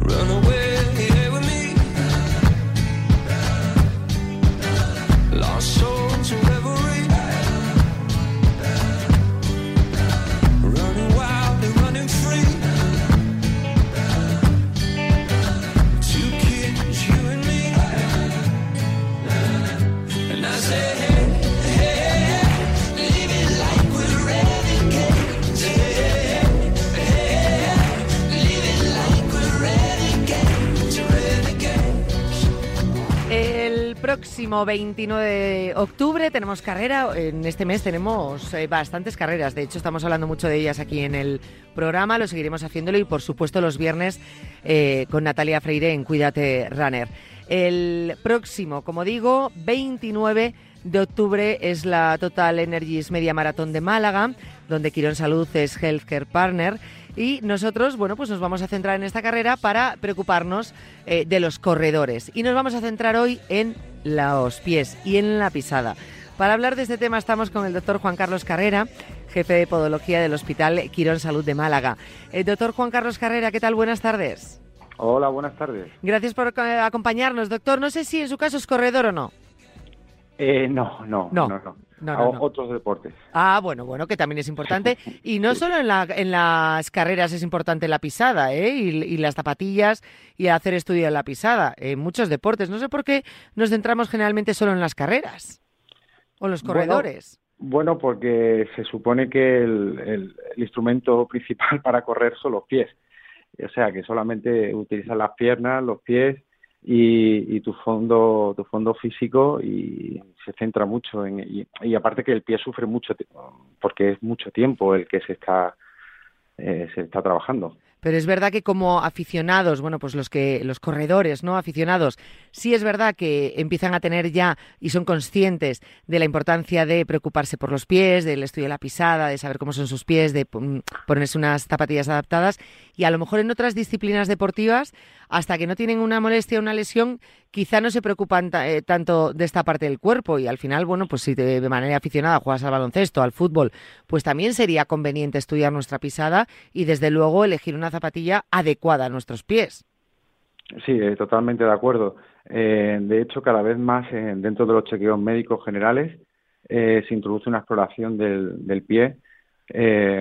Run away. Próximo 29 de octubre tenemos carrera. En este mes tenemos eh, bastantes carreras. De hecho, estamos hablando mucho de ellas aquí en el programa. Lo seguiremos haciéndolo y, por supuesto, los viernes eh, con Natalia Freire en Cuídate Runner. El próximo, como digo, 29 de octubre es la Total Energies Media Maratón de Málaga, donde Quirón Salud es Healthcare Partner. Y nosotros, bueno, pues nos vamos a centrar en esta carrera para preocuparnos eh, de los corredores. Y nos vamos a centrar hoy en los pies y en la pisada. Para hablar de este tema estamos con el doctor Juan Carlos Carrera, jefe de podología del Hospital Quirón Salud de Málaga. El eh, doctor Juan Carlos Carrera, ¿qué tal? Buenas tardes. Hola, buenas tardes. Gracias por acompañarnos, doctor. No sé si en su caso es corredor o no. Eh, no, no, no, no. no, otros deportes. Ah, bueno, bueno, que también es importante. Y no solo en, la, en las carreras es importante la pisada, ¿eh? Y, las zapatillas y hacer estudio en la pisada. En muchos deportes. No sé por qué nos centramos generalmente solo en las carreras o en los corredores. Bueno, porque se supone que el, el, instrumento principal para correr son los pies. O sea, que solamente utilizan las piernas, los pies y, tu fondo tu fondo físico y se centra mucho en y, aparte que el pie sufre mucho porque es mucho tiempo el que se está eh, se está trabajando pero es verdad que como aficionados, bueno, pues los que los corredores, ¿no? Aficionados, sí es verdad que empiezan a tener ya y son conscientes de la importancia de preocuparse por los pies, del estudio de la pisada, de saber cómo son sus pies, de ponerse unas zapatillas adaptadas y a lo mejor en otras disciplinas deportivas hasta que no tienen una molestia o una lesión, quizá no se preocupan eh, tanto de esta parte del cuerpo y al final, bueno, pues si de, manera aficionada juegas al baloncesto, al fútbol, pues también sería conveniente estudiar nuestra pisada y desde luego elegir una zapatilla adecuada a nuestros pies. Sí, eh, totalmente de acuerdo. Eh, de hecho, cada vez más dentro de los chequeos médicos generales se introduce una exploración del, pie,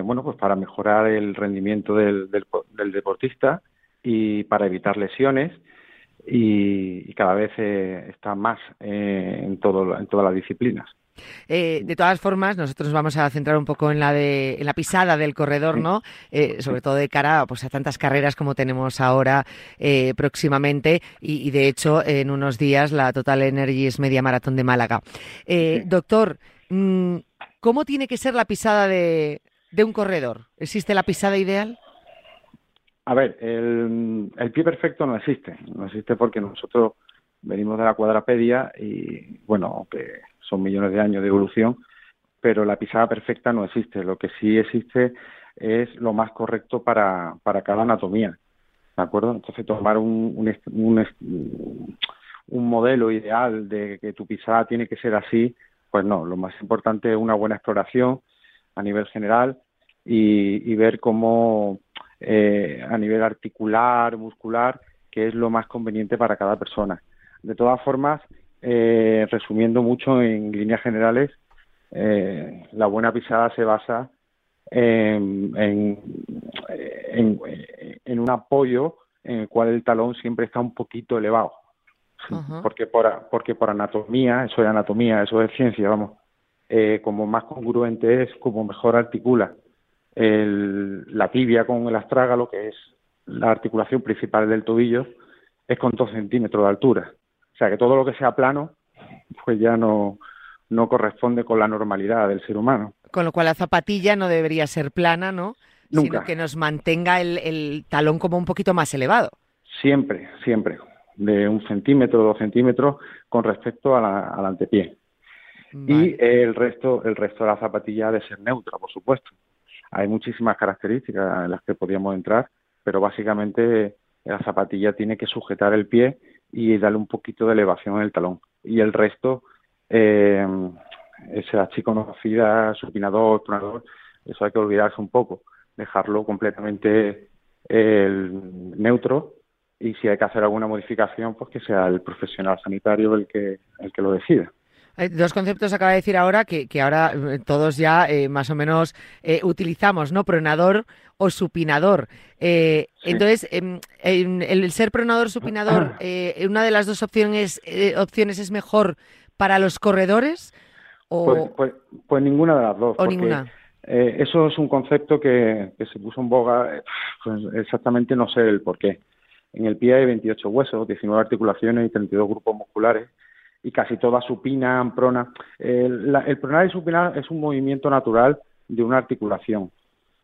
bueno, pues para mejorar el rendimiento del deportista y para evitar lesiones y, cada vez eh, está más eh, en, todo, en todas las disciplinas. Eh, de todas formas, nosotros vamos a centrar un poco en la de en la pisada del corredor, ¿no? sobre todo de cara pues, a tantas carreras como tenemos ahora próximamente y, de hecho en unos días la Total Energies Media Maratón de Málaga. Doctor, mm, ¿cómo tiene que ser la pisada de, de un corredor? ¿Existe la pisada ideal? A ver, el, pie perfecto no existe, no existe porque nosotros venimos de la cuadrapedia y, bueno, que son millones de años de evolución, pero la pisada perfecta no existe. Lo que sí existe es lo más correcto para, para cada anatomía, ¿de acuerdo? Entonces, tomar un, un, un, modelo ideal de que tu pisada tiene que ser así, pues no, lo más importante es una buena exploración a nivel general y ver cómo eh, a nivel articular, muscular, que es lo más conveniente para cada persona. De todas formas, eh, resumiendo mucho en líneas generales, eh, la buena pisada se basa en, en, un apoyo en el cual el talón siempre está un poquito elevado. Porque, por, porque por anatomía, eso es anatomía, eso es ciencia, vamos, como más congruente es, como mejor articula el, la tibia con el astrágalo, que es la articulación principal del tobillo, es con dos centímetros de altura. O sea que todo lo que sea plano, pues ya no, no corresponde con la normalidad del ser humano. Con lo cual la zapatilla no debería ser plana, ¿no? Nunca. Sino que nos mantenga el, el talón como un poquito más elevado. Siempre, siempre. De un centímetro, dos centímetros con respecto a la, al antepié. Y el resto, el resto de la zapatilla ha de ser neutra, por supuesto. Hay muchísimas características en las que podríamos entrar, pero básicamente la zapatilla tiene que sujetar el pie y darle un poquito de elevación en el talón. Y el resto, eh, esa chiconocida, supinador, tronador, eso hay que olvidarse un poco, dejarlo completamente el neutro y si hay que hacer alguna modificación, pues que sea el profesional sanitario el que, el que lo decida. Dos conceptos acaba de decir ahora que, que ahora eh, todos ya eh, más o menos eh, utilizamos, ¿no? Pronador o supinador. Entonces, em, el ser pronador supinador, una de las dos opciones, opciones es mejor para los corredores o pues, pues, pues ninguna de las dos. O ninguna. eso es un concepto que, que se puso en boga, pues exactamente no sé el por qué. En el pie hay 28 huesos, 19 articulaciones y 32 grupos musculares y casi todas supinan, pronan. El, pronar y supinar es un movimiento natural de una articulación.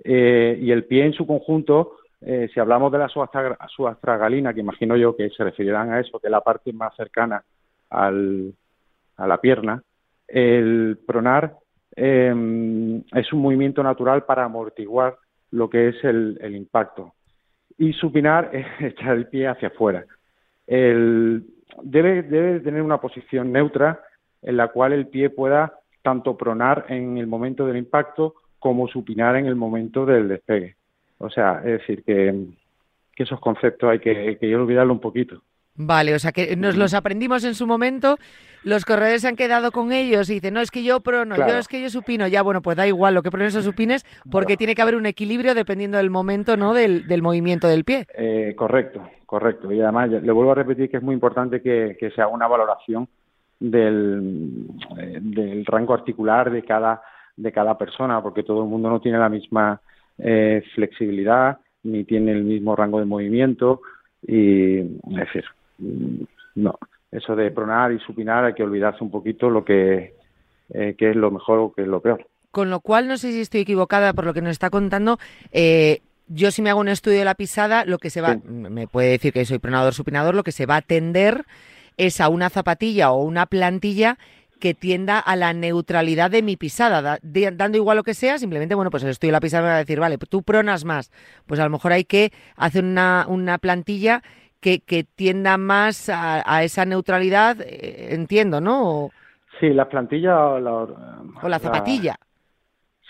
Eh, y el pie en su conjunto, eh, si hablamos de la subastragalina, que imagino yo que se referirán a eso, que es la parte más cercana al, a la pierna, el pronar em, es un movimiento natural para amortiguar lo que es el, el impacto. Y supinar es echar el pie hacia afuera. El, debe, debe tener una posición neutra en la cual el pie pueda tanto pronar en el momento del impacto como supinar en el momento del despegue. O sea, es decir, que, esos conceptos hay que, que olvidarlo un poquito. Vale, o sea que nos los aprendimos en su momento, los corredores se han quedado con ellos y dicen, no, es que yo prono, yo es que yo supino, ya bueno, pues da igual lo que prones o supines, porque tiene que haber un equilibrio dependiendo del momento, ¿no?, del, del movimiento del pie. Eh, correcto, correcto. Y además, le vuelvo a repetir que es muy importante que, que se haga una valoración del, eh, del rango articular de cada, de cada persona, porque todo el mundo no tiene la misma eh, flexibilidad, ni tiene el mismo rango de movimiento, y es decir, no, eso de pronar y supinar hay que olvidarse un poquito lo que, eh, es lo mejor o que es lo peor. Con lo cual, no sé si estoy equivocada por lo que nos está contando. Eh, yo si me hago un estudio de la pisada, lo que se va, me puede decir que soy pronador supinador, lo que se va a tender es a una zapatilla o una plantilla que tienda a la neutralidad de mi pisada, dando igual lo que sea, simplemente, bueno, pues el estudio de la pisada me va a decir, vale, tú pronas más, pues a lo mejor hay que hacer una, una plantilla que, tienda más a, esa neutralidad, eh, entiendo, ¿no? sí, la plantilla o la, zapatilla.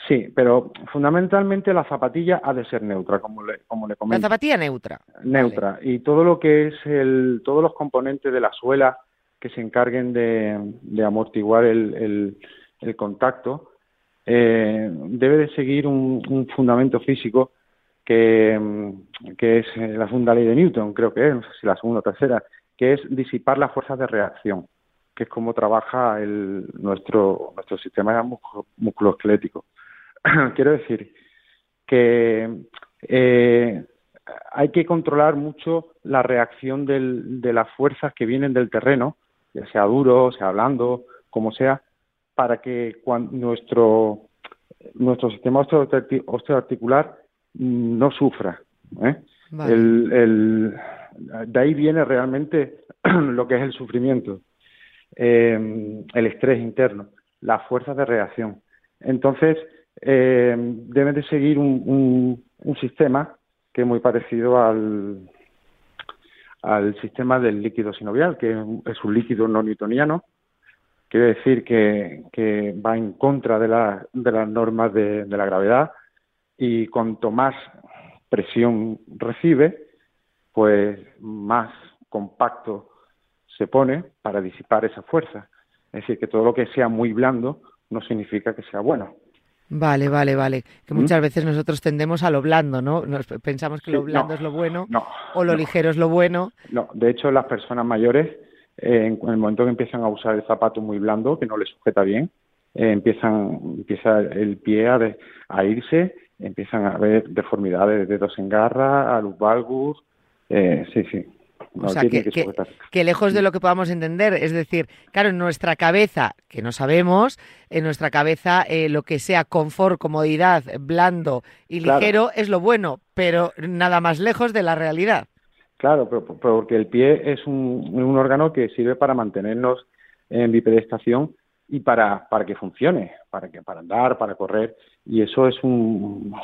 Sí, pero fundamentalmente la zapatilla ha de ser neutra, como le, como le comento. La zapatilla neutra. Neutra. Y todo lo que es el, todos los componentes de la suela que se encarguen de, amortiguar el, el, contacto, eh, debe de seguir un, un fundamento físico que, que es eh, la segunda ley de Newton, creo que es, no sé si la segunda o tercera, que es disipar las fuerzas de reacción, que es como trabaja el, nuestro, nuestro sistema musculoesquelético. Quiero decir que eh, hay que controlar mucho la reacción de las fuerzas que vienen del terreno, ya sea duro, sea blando, como sea, para que cuando nuestro, nuestro sistema osteoarticular no sufra. ¿eh? El, de ahí viene realmente lo que es el sufrimiento, eh, el estrés interno, las fuerzas de reacción. Entonces, eh, deben de seguir un, un, sistema que es muy parecido al, al sistema del líquido sinovial, que es un líquido no newtoniano, quiere decir que, que va en contra de, la, de las normas de, de la gravedad, y cuanto más presión recibe, pues más compacto se pone para disipar esa fuerza. Es decir, que todo lo que sea muy blando no significa que sea bueno. Vale, vale, vale. Que ¿Mm? muchas veces nosotros tendemos a lo blando, ¿no? pensamos que lo blando es lo bueno o lo ligero es lo bueno. No, de hecho las personas mayores, eh, en, el momento que empiezan a usar el zapato muy blando, que no les sujeta bien, eh, empiezan, empieza el pie a, a irse empiezan a haber deformidades de dedos en garra, alus valgus, eh, sí, sí. o sea, que, lejos de lo que podamos entender, es decir, claro, en nuestra cabeza, que no sabemos, en nuestra cabeza eh, lo que sea confort, comodidad, blando y ligero es lo bueno, pero nada más lejos de la realidad. Claro, pero, porque el pie es un, un órgano que sirve para mantenernos en bipedestación y para, para que funcione, para que para andar, para correr. Y eso es un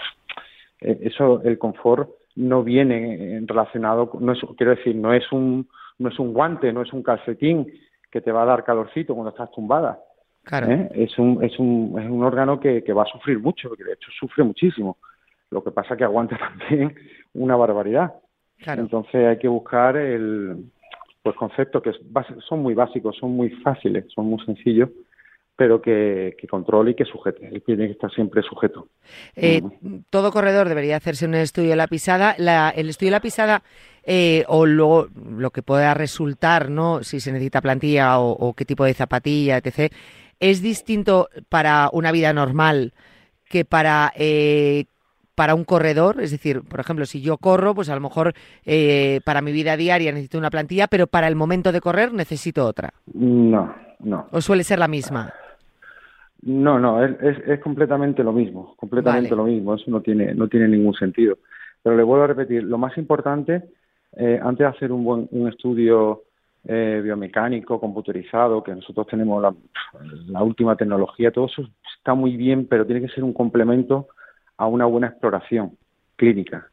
eh, eso el confort no viene relacionado no es, quiero decir no es un no es un guante no es un calcetín que te va a dar calorcito cuando estás tumbada. Claro. ¿Eh? es un es un es un órgano que, que va a sufrir mucho que de hecho sufre muchísimo. Lo que pasa que aguanta también una barbaridad. Entonces hay que buscar el pues conceptos que son muy básicos, son muy fáciles, son muy sencillos, pero que, controle y que sujete. Pie tiene que estar siempre sujeto. Eh, todo corredor debería hacerse un estudio de la pisada. el estudio de la pisada eh, o lo, lo que pueda resultar, ¿no? Si se necesita plantilla o, qué tipo de zapatilla, etc. Es distinto para una vida normal que para eh, para un corredor, es decir, por ejemplo, si yo corro, pues a lo mejor para mi vida diaria necesito una plantilla, pero para el momento de correr necesito otra. No, no. ¿O suele ser la misma? No, no, es, es, completamente lo mismo, completamente lo mismo, eso no tiene, no tiene ningún sentido. Pero le vuelvo a repetir, lo más importante, eh, antes de hacer un, buen, un estudio eh, biomecánico, computerizado, que nosotros tenemos la, la, última tecnología, todo eso está muy bien, pero tiene que ser un complemento a una buena exploración clínica.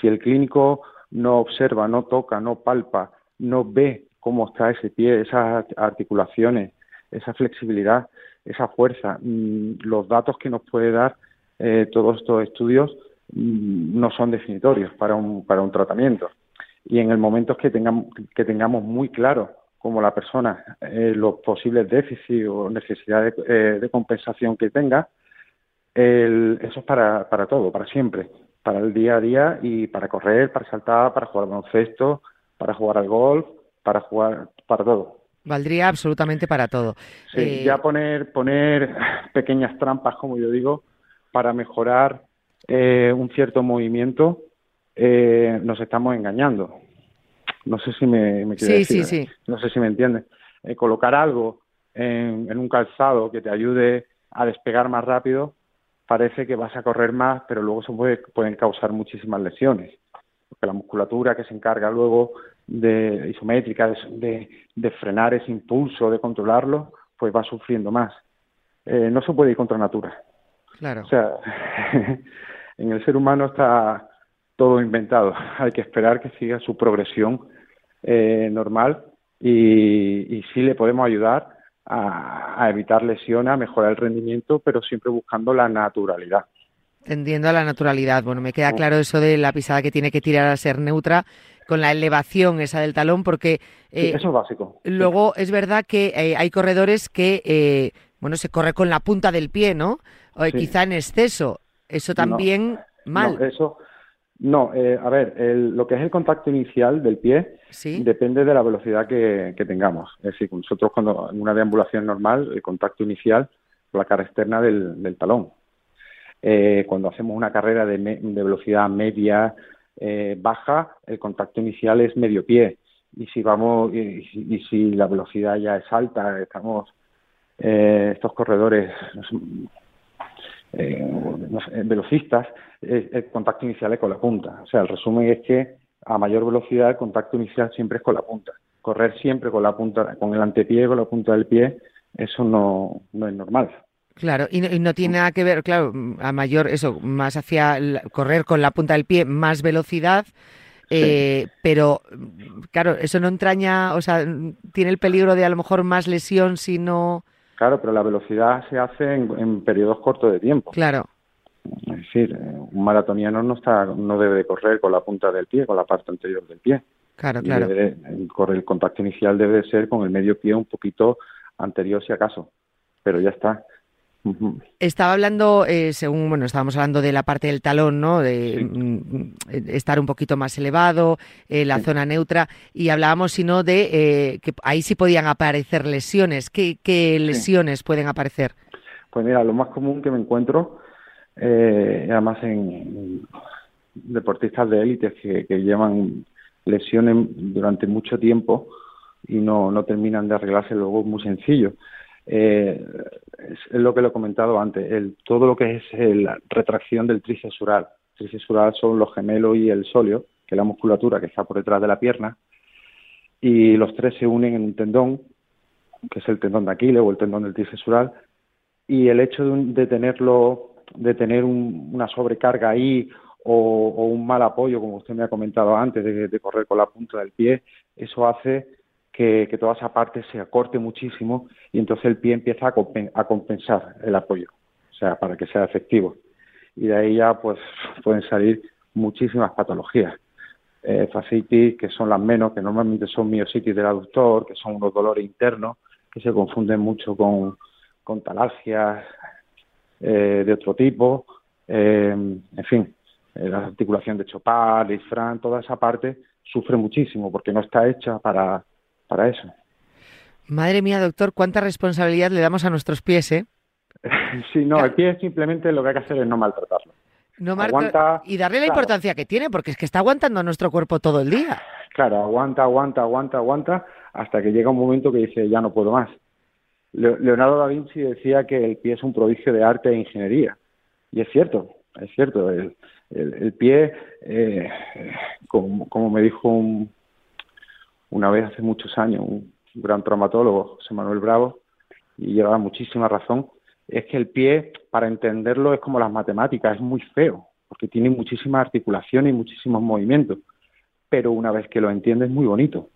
Si el clínico no observa, no toca, no palpa, no ve cómo está ese pie, esas articulaciones, esa flexibilidad, esa fuerza. Mm, los datos que nos puede dar eh, todos estos estudios mm, no son definitorios para un, para un tratamiento. Y en el momento que tengamos, que tengamos muy claro como la persona eh, los posibles déficits o necesidades eh, de compensación que tenga, eso es para, para todo, para siempre, para el día a día y para correr, para saltar, para jugar al baloncesto, para jugar al golf, para jugar, para todo. Valdría absolutamente para todo. Sí, eh, ya poner, poner pequeñas trampas, como yo digo, para mejorar eh, un cierto movimiento, eh, nos estamos engañando. No sé si me, me sí, sí, sí. No sé si me entiendes. colocar algo en, en un calzado que te ayude a despegar más rápido, parece que vas a correr más, pero luego se puede, pueden causar muchísimas lesiones. Porque la musculatura que se encarga luego de isométrica, de, de, frenar ese impulso, de controlarlo, pues va sufriendo más. Eh, no se puede ir contra natura. Claro. O sea, en el ser humano está todo inventado. Hay que esperar que siga su progresión eh, normal y, y sí le podemos ayudar a, a, evitar lesiones, a mejorar el rendimiento, pero siempre buscando la naturalidad. Tendiendo a la naturalidad. Bueno, me queda claro eso de la pisada que tiene que tirar a ser neutra, con la elevación esa del talón, porque... Eh, eso es básico. Luego es verdad que eh, hay corredores que, eh, bueno, se corre con la punta del pie, ¿no? O quizá en exceso. Eso también mal. No, eso... No, a ver, lo que es el contacto inicial del pie depende de la velocidad que, tengamos. Es decir, nosotros cuando en una deambulación normal, el contacto inicial la cara externa del, talón. cuando hacemos una carrera de, de velocidad media, eh, baja, el contacto inicial es medio pie. Y si vamos, y, si la velocidad ya es alta, estamos, eh, estos corredores eh, velocistas, el contacto inicial es con la punta. O sea, el resumen es que a mayor velocidad el contacto inicial siempre es con la punta. Correr siempre con la punta, con el antepié, con la punta del pie, eso no, no es normal. Claro, y no, tiene nada que ver, claro, a mayor, eso, más hacia correr con la punta del pie, más velocidad, eh, pero claro, eso no entraña, o sea, tiene el peligro de a lo mejor más lesión si no. Claro, pero la velocidad se hace en, periodos cortos de tiempo. Claro. Es decir, un maratoniano no está, no debe correr con la punta del pie, con la parte anterior del pie. Claro, claro. el contacto inicial debe ser con el medio pie un poquito anterior si acaso, pero ya está. Estaba hablando, eh, según, bueno, estábamos hablando de la parte del talón, ¿no? De mm, estar un poquito más elevado, eh, la zona neutra, y hablábamos, sino de eh, que ahí sí podían aparecer lesiones. ¿Qué, lesiones pueden aparecer? Pues mira, lo más común que me encuentro, además en, deportistas de élite que, que llevan lesiones durante mucho tiempo y no, no terminan de arreglarse luego, es muy sencillo eh, es, lo que lo he comentado antes, el, todo lo que es la retracción del tríceps. El tríceps son los gemelos y el sóleo, que es la musculatura que está por detrás de la pierna, y los tres se unen en un tendón, que es el tendón de Aquiles o el tendón del tríceps ural, y el hecho de, tenerlo, de tener una sobrecarga ahí o, un mal apoyo, como usted me ha comentado antes, de correr con la punta del pie, eso hace que, toda esa parte se acorte muchísimo y entonces el pie empieza a, compensar el apoyo, o sea, para que sea efectivo. Y de ahí ya pues pueden salir muchísimas patologías. eh, fascitis, que son las menos, que normalmente son miositis del aductor, que son unos dolores internos, que se confunden mucho con, con talalgias eh, de otro tipo, eh, en fin, eh, la articulación de Chopard, Lisfran, toda esa parte sufre muchísimo porque no está hecha para, para eso. Madre mía, doctor, cuánta responsabilidad le damos a nuestros pies, ¿eh? sí, no, el pie simplemente lo que hay que hacer es no maltratarlo. No aguanta, y darle la importancia que tiene, porque es que está aguantando a nuestro cuerpo todo el día. Claro, aguanta, aguanta, aguanta, aguanta, hasta que llega un momento que dice, ya no puedo más. Leonardo da Vinci decía que el pie es un prodigio de arte e ingeniería. Y es cierto, es cierto. El, el, pie, eh, como, como, me dijo un, una vez hace muchos años un, gran traumatólogo, José Manuel Bravo, y llevaba muchísima razón, es que el pie, para entenderlo, es como las matemáticas, es muy feo, porque tiene muchísimas articulaciones y muchísimos movimientos. Pero una vez que lo entiendes, es muy bonito,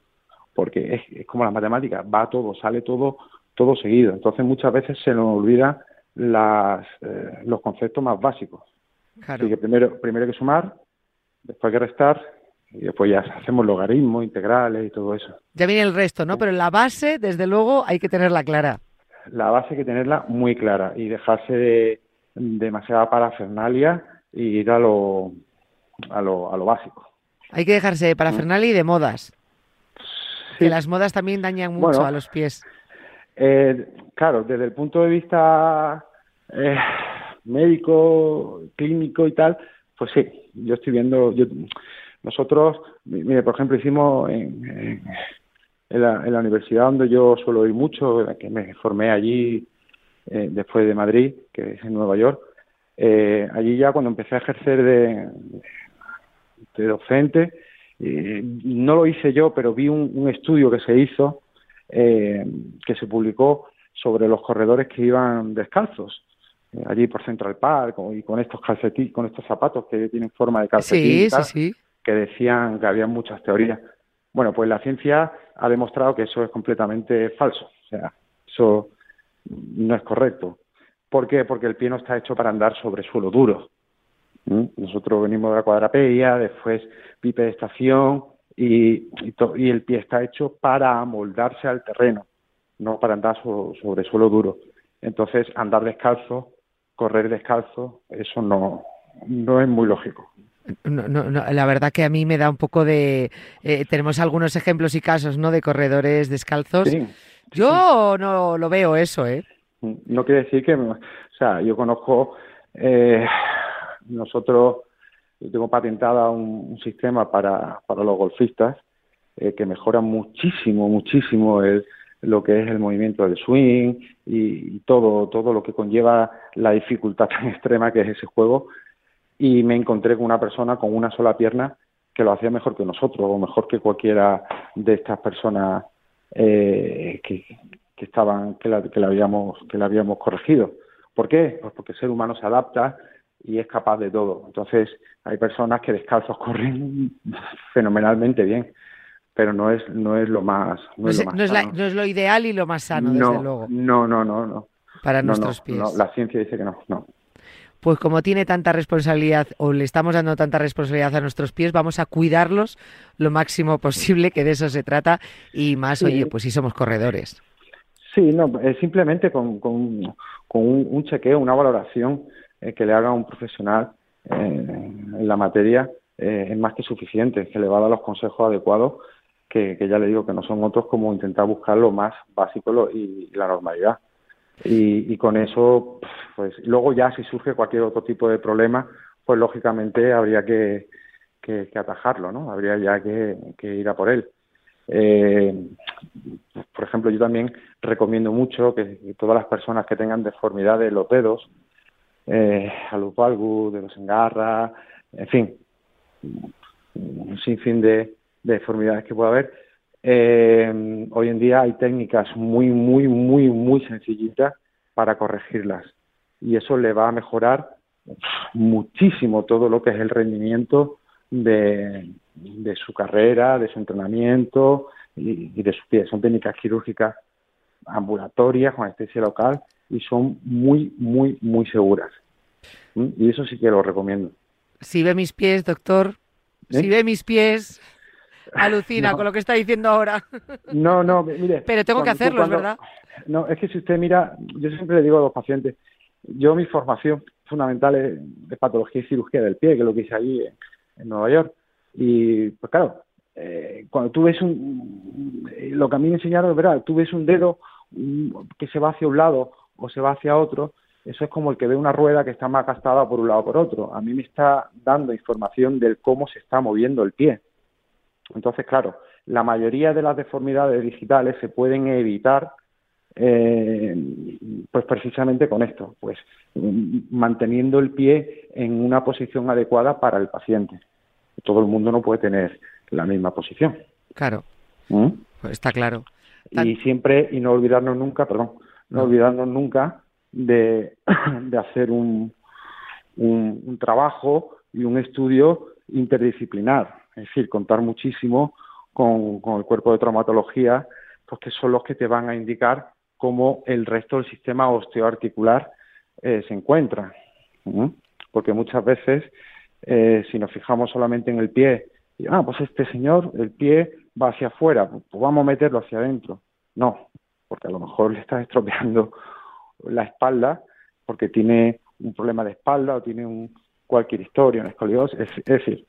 porque es, es como las matemáticas, va todo, sale todo, todo seguido. Entonces muchas veces se nos olvida las, eh, los conceptos más básicos. Así que primero, primero hay que sumar, después hay que restar y después ya hacemos logaritmos, integrales y todo eso. Ya viene el resto, ¿no? Pero la base, desde luego, hay que tenerla clara. La base hay que tenerla muy clara y dejarse de demasiada parafernalia y ir a lo, a lo, a lo básico. Hay que dejarse de parafernalia y de modas. Que las modas también dañan mucho a los pies. Eh, claro, desde el punto de vista eh, médico, clínico y tal, pues sí, yo estoy viendo, yo, nosotros, mire, por ejemplo, hicimos en, en, la, en, la, universidad donde yo suelo ir mucho, que me formé allí eh, después de Madrid, que es en Nueva York, eh, allí ya cuando empecé a ejercer de, de docente, eh, no lo hice yo, pero vi un, un estudio que se hizo eh, que se publicó sobre los corredores que iban descalzos eh, allí por Central Park y con estos calcetines, con estos zapatos que tienen forma de calcetín, que decían que había muchas teorías. Bueno, pues la ciencia ha demostrado que eso es completamente falso, o sea, eso no es correcto. ¿Por qué? Porque el pie no está hecho para andar sobre suelo duro. Nosotros venimos de la cuadrapedia, después pipe de estación, y, y, el pie está hecho para amoldarse al terreno, no para andar sobre suelo duro. Entonces, andar descalzo, correr descalzo, eso no, no es muy lógico. No, no, la verdad que a mí me da un poco de... Eh, tenemos algunos ejemplos y casos, ¿no?, de corredores descalzos. Yo no lo veo eso, ¿eh? No quiere decir que... O sea, yo conozco... Eh, nosotros yo tengo patentada un, sistema para, para los golfistas eh, que mejora muchísimo, muchísimo el, lo que es el movimiento del swing y, todo, todo lo que conlleva la dificultad tan extrema que es ese juego. Y me encontré con una persona con una sola pierna que lo hacía mejor que nosotros o mejor que cualquiera de estas personas eh, que, que estaban que la, que la habíamos que la habíamos corregido. ¿Por qué? Pues porque el ser humano se adapta y es capaz de todo. Entonces, hay personas que descalzos corren fenomenalmente bien, pero no es no es lo más no, es, lo, ideal y lo más sano, desde luego. No, no, no, no. Para nuestros pies. la ciencia dice que no, no. Pues como tiene tanta responsabilidad o le estamos dando tanta responsabilidad a nuestros pies, vamos a cuidarlos lo máximo posible, que de eso se trata, y más, oye, pues si somos corredores. Sí, no, simplemente con, con, con un chequeo, una valoración eh, que le haga un profesional eh, en la materia eh, es más que suficiente, que le va a dar los consejos adecuados, que, ya le digo que no son otros como intentar buscar lo más básico y, la normalidad. Y, con eso, pues luego ya si surge cualquier otro tipo de problema, pues lógicamente habría que, que, atajarlo, ¿no? Habría ya que, ir a por él. por ejemplo, yo también recomiendo mucho que todas las personas que tengan deformidades en los dedos, eh, a los de los engarra, en fin, un sinfín de, deformidades que puede haber. Eh, hoy en día hay técnicas muy, muy, muy, muy sencillitas para corregirlas y eso le va a mejorar muchísimo todo lo que es el rendimiento de, de su carrera, de su entrenamiento y, y de su pie. Son técnicas quirúrgicas ambulatorias con anestesia local y son muy, muy, muy seguras. ¿Mm? Y eso sí que lo recomiendo. Si ve mis pies, doctor, Si ve mis pies, alucina con lo que está diciendo ahora. No, no, mire. Pero tengo que hacerlo, ¿verdad? No, es que si usted mira, yo siempre le digo a los pacientes, yo mi formación fundamental es de patología y cirugía del pie, que es lo que hice allí en, Nueva York. Y pues claro, eh, cuando tú ves un, lo que a mí me enseñaron es verdad, tú ves un dedo que se va hacia un lado o se va hacia otro, eso es como el que ve una rueda que está más gastada por un lado o por otro. A mí me está dando información del cómo se está moviendo el pie. Entonces, claro, la mayoría de las deformidades digitales se pueden evitar eh, pues precisamente con esto, pues manteniendo el pie en una posición adecuada para el paciente. Todo el mundo no puede tener la misma posición. Claro. ¿Mm? Pues está claro. Y siempre, y no olvidarnos nunca, perdón, no, olvidarnos nunca de, de hacer un, un, trabajo y un estudio interdisciplinar, es decir, contar muchísimo con, el cuerpo de traumatología, porque son los que te van a indicar cómo el resto del sistema osteoarticular eh, se encuentra. Porque muchas veces, eh, si nos fijamos solamente en el pie, y, ah, pues este señor, el pie va hacia afuera, pues vamos a meterlo hacia adentro. No, porque a lo mejor le estás estropeando la espalda porque tiene un problema de espalda o tiene un, cualquier historia, una escoliosis. Es, decir,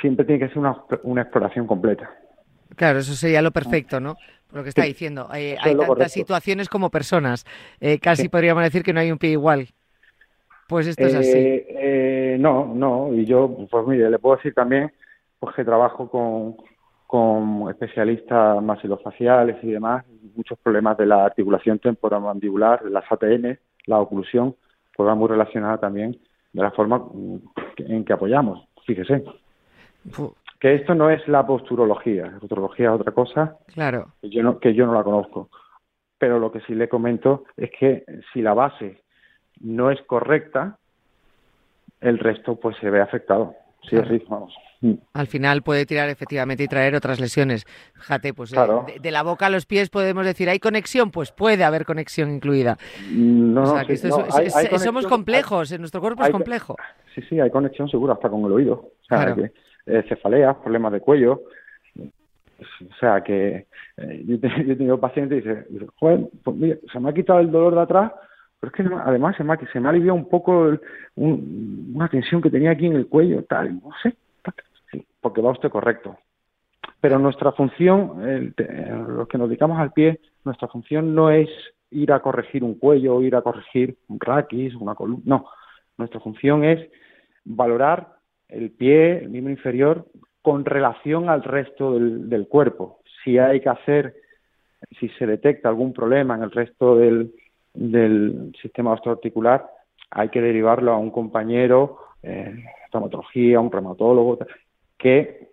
siempre tiene que ser una, una exploración completa. Claro, eso sería lo perfecto, ¿no? Por lo que está diciendo. hay tantas situaciones como personas. Eh, casi podríamos decir que no hay un pie igual. Pues esto es así. Eh, eh, no, no. Y yo, pues mire, le puedo decir también pues que trabajo con, con especialistas masilofaciales y demás, muchos problemas de la articulación temporomandibular, de las ATN, la oclusión, pues va muy relacionada también de la forma en que apoyamos, fíjese. Que esto no es la posturología, la posturología es otra cosa claro. que, yo no, que yo no la conozco. Pero lo que sí le comento es que si la base no es correcta, el resto pues se ve afectado. Sí, vamos. Al final puede tirar efectivamente y traer otras lesiones. Fíjate, pues eh, de, la boca a los pies podemos decir, ¿hay conexión? Pues puede haber conexión incluida. No, o sea, somos complejos, en nuestro cuerpo es complejo. Sí, sí, hay conexión seguro hasta con el oído. O sea, que, eh, cefaleas, problemas de cuello. O sea, que eh, yo, he tenido pacientes y dice, joder, pues mira, se me ha quitado el dolor de atrás, pero es que además se me ha, se me ha aliviado un poco una tensión que tenía aquí en el cuello, tal, no sé, porque va usted correcto. Pero nuestra función, el, los que nos dedicamos al pie, nuestra función no es ir a corregir un cuello, ir a corregir un raquis, una columna, no. Nuestra función es valorar el pie, el miembro inferior, con relación al resto del, del cuerpo. Si hay que hacer, si se detecta algún problema en el resto del, del sistema osteoarticular, hay que derivarlo a un compañero, eh, traumatología, un reumatólogo, que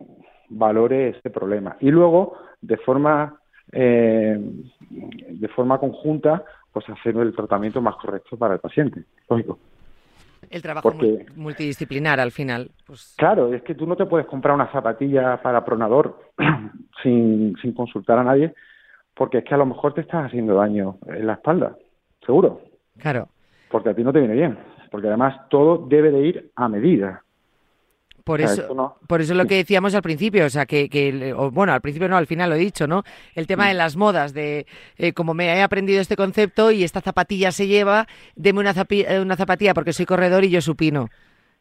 valore este problema. Y luego, de forma, eh, de forma conjunta, pues hacer el tratamiento más correcto para el paciente, lógico. El trabajo multidisciplinar al final. Pues... Claro, es que tú no te puedes comprar una zapatilla para pronador sin, sin consultar a nadie, porque es que a lo mejor te estás haciendo daño en la espalda, seguro. Claro. Porque a ti no te viene bien, porque además todo debe de ir a medida. Por eso, por eso lo que decíamos al principio, o sea, que, bueno, al principio no, al final lo he dicho, ¿no? El tema de las modas, de eh, como me he aprendido este concepto y esta zapatilla se lleva, deme una, eh, una zapatilla porque soy corredor y yo supino.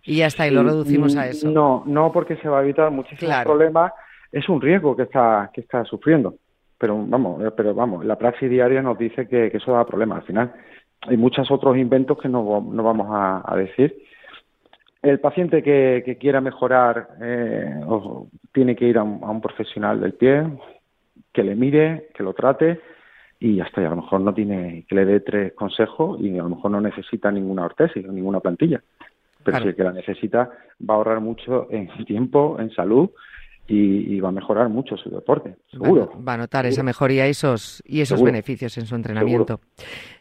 Y ya está, y lo reducimos a eso. No, no porque se va a evitar muchísimos problemas, es un riesgo que está, que está sufriendo. Pero vamos, pero vamos, la praxis diaria nos dice que, eso da problemas al final. Hay muchos otros inventos que no, no vamos a decir el paciente que, quiera mejorar eh, tiene que ir a un, profesional del pie, que le mire, que lo trate y ya está. Y a lo mejor no tiene que le dé tres consejos y a lo mejor no necesita ninguna ortesis o ninguna plantilla. Pero si el que la necesita va a ahorrar mucho en tiempo, en salud y, va a mejorar mucho su deporte, seguro. Va, a notar esa mejoría y esos, y esos beneficios en su entrenamiento.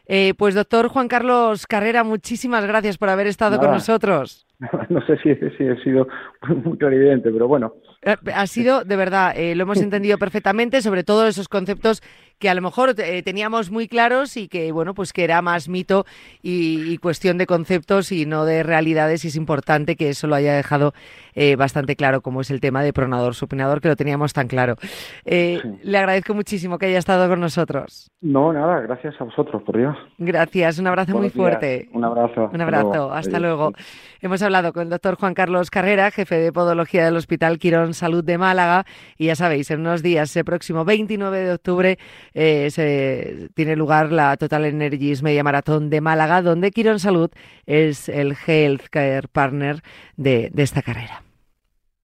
Eh, pues doctor Juan Carlos Carrera, muchísimas gracias por haber estado con nosotros. no sé si, he sido muy clarividente, pero bueno, Eh, ha sido, de verdad, eh, lo hemos entendido perfectamente, sobre todo esos conceptos que a lo mejor eh, teníamos muy claros y que, bueno, pues que era más mito y, cuestión de conceptos y no de realidades. Y es importante que eso lo haya dejado bastante claro, como es el tema de pronador, supinador, que lo teníamos tan claro. Le agradezco muchísimo que haya estado con nosotros. No, nada, gracias a vosotros, por Dios. Gracias, un abrazo muy fuerte. Un abrazo. Un abrazo, hasta luego. Hemos hablado con el doctor Juan Carlos Carrera, jefe de podología del Hospital Quirón Salud de Málaga. Y ya sabéis, en unos días, el próximo 29 de octubre, eh, tiene lugar la Total Energies Media Maratón de Málaga, donde Quirón Salud es el Healthcare Partner de esta carrera.